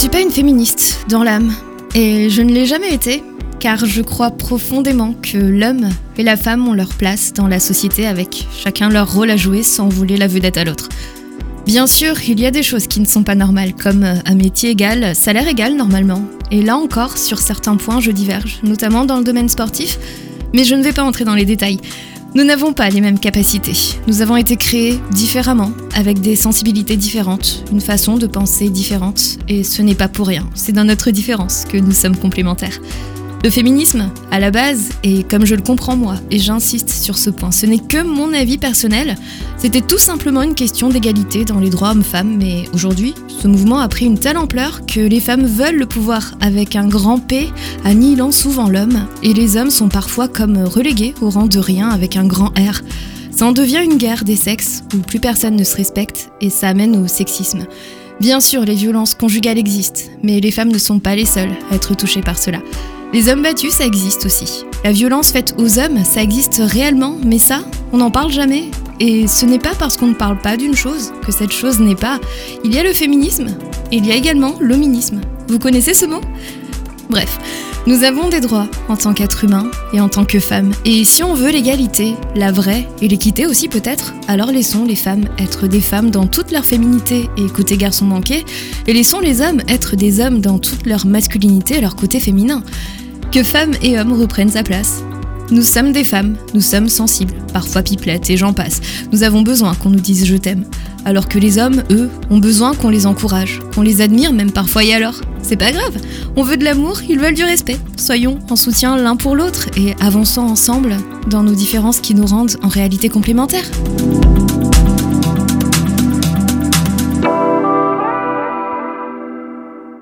suis pas une féministe dans l'âme, et je ne l'ai jamais été, car je crois profondément que l'homme et la femme ont leur place dans la société avec chacun leur rôle à jouer sans vouloir la vedette à l'autre. Bien sûr, il y a des choses qui ne sont pas normales, comme un métier égal, salaire égal normalement. Et là encore, sur certains points, je diverge, notamment dans le domaine sportif, mais je ne vais pas entrer dans les détails. Nous n'avons pas les mêmes capacités. Nous avons été créés différemment, avec des sensibilités différentes, une façon de penser différente, et ce n'est pas pour rien, c'est dans notre différence que nous sommes complémentaires. Le féminisme, à la base, et comme je le comprends moi, et j'insiste sur ce point, ce n'est que mon avis personnel, c'était tout simplement une question d'égalité dans les droits hommes-femmes, mais aujourd'hui, ce mouvement a pris une telle ampleur que les femmes veulent le pouvoir avec un grand P, annihilant souvent l'homme, et les hommes sont parfois comme relégués au rang de rien avec un grand R. Ça en devient une guerre des sexes où plus personne ne se respecte, et ça amène au sexisme. Bien sûr, les violences conjugales existent, mais les femmes ne sont pas les seules à être touchées par cela. Les hommes battus, ça existe aussi. La violence faite aux hommes, ça existe réellement, mais ça, on n'en parle jamais. Et ce n'est pas parce qu'on ne parle pas d'une chose que cette chose n'est pas. Il y a le féminisme, et il y a également l'hominisme. Vous connaissez ce mot? Bref, nous avons des droits en tant qu'être humain et en tant que femme. Et si on veut l'égalité, la vraie, et l'équité aussi peut-être, alors laissons les femmes être des femmes dans toute leur féminité et côté garçon manqué, et laissons les hommes être des hommes dans toute leur masculinité et leur côté féminin que femmes et hommes reprennent sa place. Nous sommes des femmes, nous sommes sensibles, parfois pipelettes et j'en passe. Nous avons besoin qu'on nous dise je t'aime. Alors que les hommes, eux, ont besoin qu'on les encourage, qu'on les admire même parfois et alors. C'est pas grave, on veut de l'amour, ils veulent du respect. Soyons en soutien l'un pour l'autre et avançons ensemble dans nos différences qui nous rendent en réalité complémentaires.